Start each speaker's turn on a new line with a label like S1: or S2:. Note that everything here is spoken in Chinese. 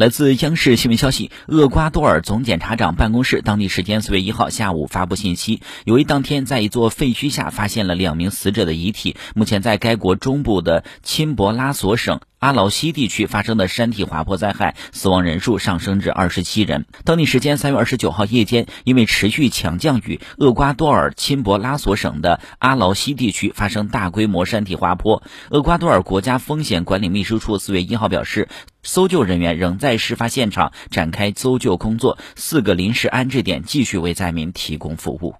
S1: 来自央视新闻消息，厄瓜多尔总检察长办公室当地时间四月一号下午发布信息，由于当天在一座废墟下发现了两名死者的遗体，目前在该国中部的钦博拉索省。阿劳西地区发生的山体滑坡灾害，死亡人数上升至二十七人。当地时间三月二十九号夜间，因为持续强降雨，厄瓜多尔钦博拉索省的阿劳西地区发生大规模山体滑坡。厄瓜多尔国家风险管理秘书处四月一号表示，搜救人员仍在事发现场展开搜救工作，四个临时安置点继续为灾民提供服务。